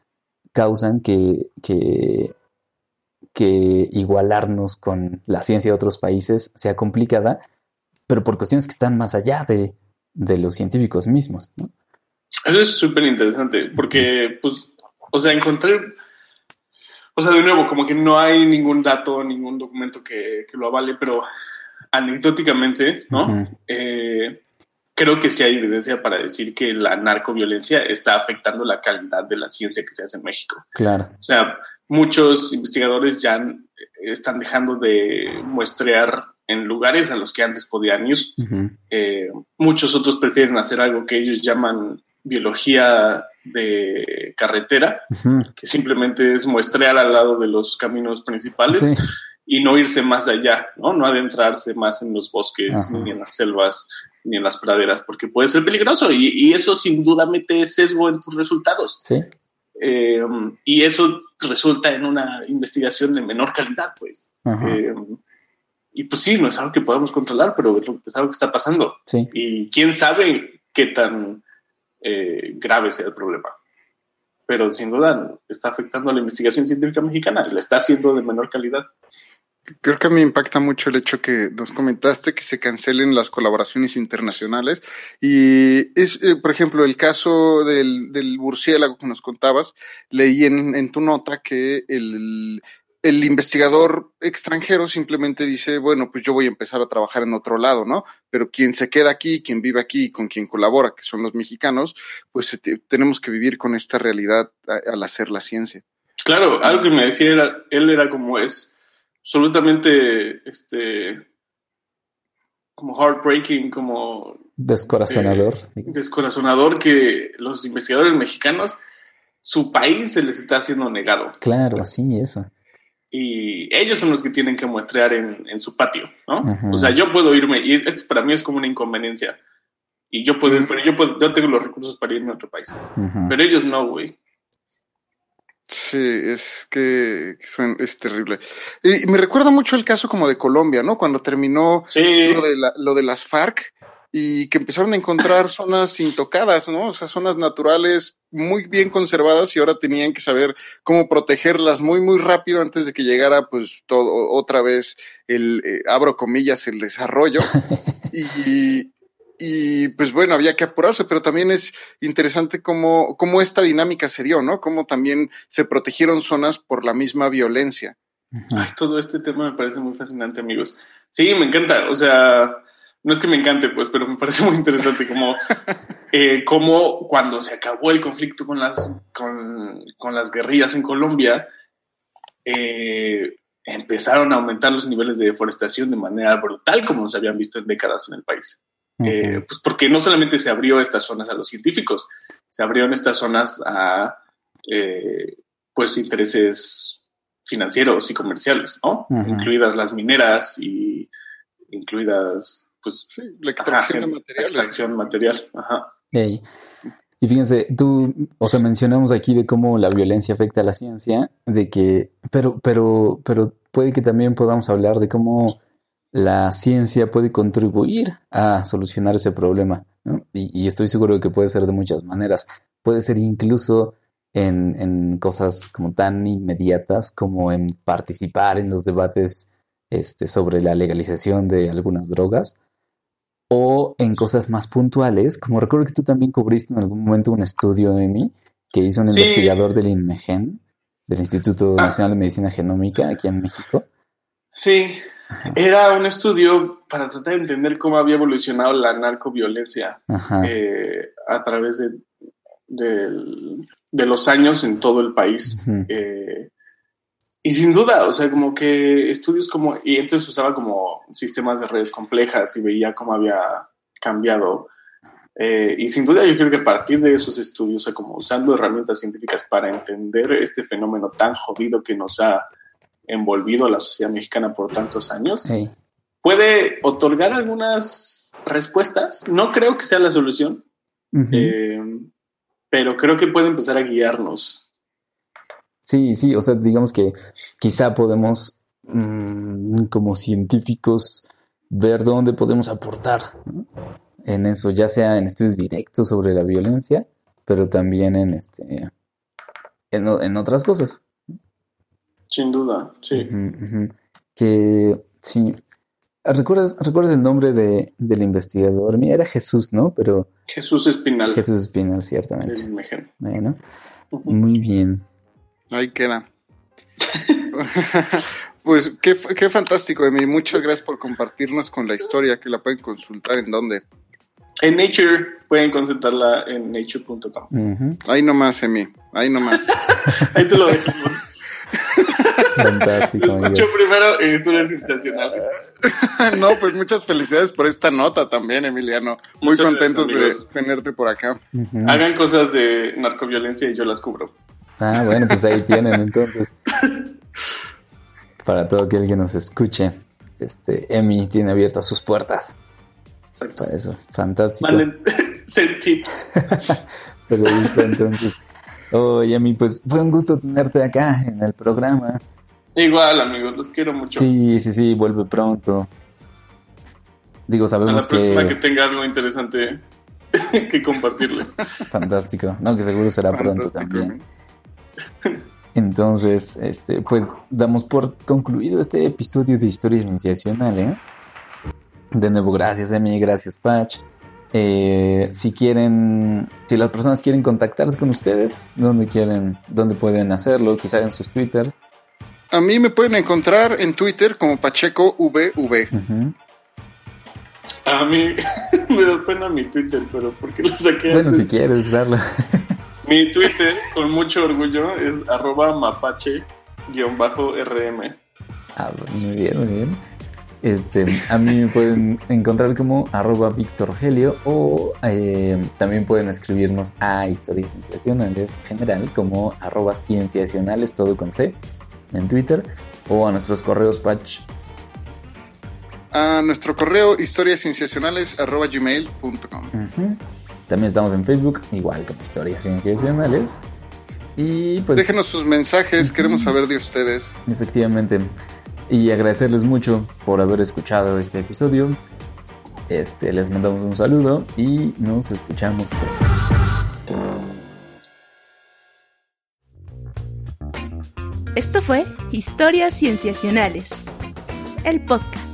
causan que, que, que igualarnos con la ciencia de otros países sea complicada, pero por cuestiones que están más allá de, de los científicos mismos, ¿no? Eso es súper interesante porque, pues, o sea, encontré, o sea, de nuevo, como que no hay ningún dato, ningún documento que, que lo avale, pero anecdóticamente, ¿no? Eh, creo que sí hay evidencia para decir que la narcoviolencia está afectando la calidad de la ciencia que se hace en México. Claro. O sea, muchos investigadores ya están dejando de muestrear en lugares a los que antes podían ir. Eh, muchos otros prefieren hacer algo que ellos llaman biología de carretera, que simplemente es muestrear al lado de los caminos principales Sí. y no irse más allá, ¿no? No adentrarse más en los bosques, ni en las selvas, ni en las praderas, porque puede ser peligroso y, y eso sin duda mete sesgo en tus resultados. Sí. Eh, y eso resulta en una investigación de menor calidad, pues. Eh, y pues sí, no es algo que podamos controlar, pero es algo que está pasando. Sí. Y quién sabe qué tan eh, grave sea el problema. Pero sin duda está afectando a la investigación científica mexicana la está haciendo de menor calidad. Creo que a me impacta mucho el hecho que nos comentaste que se cancelen las colaboraciones internacionales. Y es, eh, por ejemplo, el caso del, del que nos contabas, leí en, en tu nota que el, el investigador extranjero simplemente dice, bueno, pues yo voy a empezar a trabajar en otro lado, ¿no? Pero quien se queda aquí, quien vive aquí, con quien colabora, que son los mexicanos, pues te- tenemos que vivir con esta realidad al hacer la ciencia. Claro, algo que me decía era, él era como es absolutamente este como heartbreaking, como Descorazonador. descorazonador que los investigadores mexicanos, su país se les está haciendo negado. Claro, sí, eso. Y ellos son los que tienen que muestrear en, en su patio, ¿no? Ajá. O sea, yo puedo irme, y esto para mí es como una inconveniencia. Y yo puedo ir, pero yo, puedo, yo tengo los recursos para irme a otro país. Pero ellos no, güey. Sí, es que es terrible. Y me recuerda mucho el caso como de Colombia, ¿no? Cuando terminó lo, de la- lo de las FARC y que empezaron a encontrar zonas intocadas, ¿no? O sea, zonas naturales muy bien conservadas y ahora tenían que saber cómo protegerlas muy, muy rápido antes de que llegara, pues, todo, otra vez el, eh, abro comillas, el desarrollo. y, y pues bueno, había que apurarse, pero también es interesante cómo, cómo esta dinámica se dio, ¿no? Cómo también se protegieron zonas por la misma violencia. Ay, todo este tema me parece muy fascinante, amigos. Sí, me encanta. O sea, no es que me encante, pues, pero me parece muy interesante como, eh, como cuando se acabó el conflicto con las, con, con las guerrillas en Colombia, eh, empezaron a aumentar los niveles de deforestación de manera brutal, como se habían visto en décadas en el país. Eh, pues porque no solamente se abrió estas zonas a los científicos, se abrieron estas zonas a eh, pues intereses financieros y comerciales, ¿no? Incluidas las mineras y incluidas pues la extracción ajá, de materiales. extracción material, ajá. Y fíjense, tú, o sea, mencionamos aquí de cómo la violencia afecta a la ciencia, de que, pero, pero, pero puede que también podamos hablar de cómo la ciencia puede contribuir a solucionar ese problema, ¿no? Y, y estoy seguro de que puede ser de muchas maneras. Puede ser incluso en, en cosas como tan inmediatas como en participar en los debates este, sobre la legalización de algunas drogas o en cosas más puntuales, como recuerdo que tú también cubriste en algún momento un estudio, Emi, que hizo un Sí. investigador del INMEGEN, del Instituto Nacional de Medicina Genómica aquí en México. Sí, era un estudio para tratar de entender cómo había evolucionado la narcoviolencia eh, a través de, del- de los años en todo el país. Eh, y sin duda, o sea, como que estudios como, y entonces usaba como sistemas de redes complejas y veía cómo había cambiado. Eh, y sin duda yo creo que a partir de esos estudios, o sea, como usando herramientas científicas para entender este fenómeno tan jodido que nos ha envolvido a la sociedad mexicana por tantos años, puede otorgar algunas respuestas. No creo que sea la solución, eh, pero creo que puede empezar a guiarnos. Sí, sí, o sea, digamos que quizá podemos, mm, como científicos, ver dónde podemos aportar ¿no? en eso, ya sea en estudios directos sobre la violencia, pero también en este, en, en otras cosas. Sin duda, sí. Que sí. ¿Recuerdas, ¿Recuerdas el nombre de, del investigador? Mira, era Jesús, ¿no? Pero Jesús Espinal. Jesús Espinal, ciertamente. INMEGEN. Bueno, muy bien. Ahí queda. pues qué, qué fantástico, Emi. Muchas gracias por compartirnos con la historia, que la pueden consultar en dónde. En Nature, pueden consultarla en nature.com. Ahí nomás, Emi. Ahí nomás. Ahí te lo dejamos. Fantástico, Lo escucho primero en historias sensacionales. no, pues muchas felicidades por esta nota también, Emiliano. Muy Muchas contentos gracias, de tenerte por acá. Ujú. Hagan cosas de narcoviolencia y yo las cubro. Ah, bueno, pues ahí tienen entonces. Para todo aquel que nos escuche, este, Emi tiene abiertas sus puertas. Exacto. Para eso, fantástico. Manden send tips. Pues ahí está entonces. Oye, mí, pues fue un gusto tenerte acá en el programa. Igual, amigos, los quiero mucho. Sí, sí, sí, vuelve pronto. Digo, A la sabemos próxima que que... tenga algo interesante que compartirles. Fantástico. No, que seguro será pronto también. Entonces, este, pues damos por concluido este episodio de Historias Sensacionales. De nuevo, gracias Emi, gracias Patch. Eh, si quieren, si las personas quieren contactarse con ustedes, ¿dónde quieren, dónde pueden hacerlo? Quizá en sus twitters. A mí me pueden encontrar en Twitter como Pacheco VV. Ujú. A mí me da pena mi Twitter, pero ¿por qué lo saqué Bueno, antes? si quieres darlo. Mi Twitter, con mucho orgullo, es arroba mapache-rm. Ah, muy bien, muy bien. Este, a mí me pueden encontrar como arroba Víctor Helio o eh, también pueden escribirnos a Historias Sensacionales en general como arroba cienciacionales todo con C en Twitter o a nuestros correos patch. A nuestro correo historiascienciacionales.gmail.com Ujú. También estamos en Facebook, igual como Historias Cienciacionales. Y pues Déjenos sus mensajes, queremos saber de ustedes. Efectivamente. Y agradecerles mucho por haber escuchado este episodio. Este, les mandamos un saludo y nos escuchamos pronto. Esto fue Historias Cienciacionales, el podcast.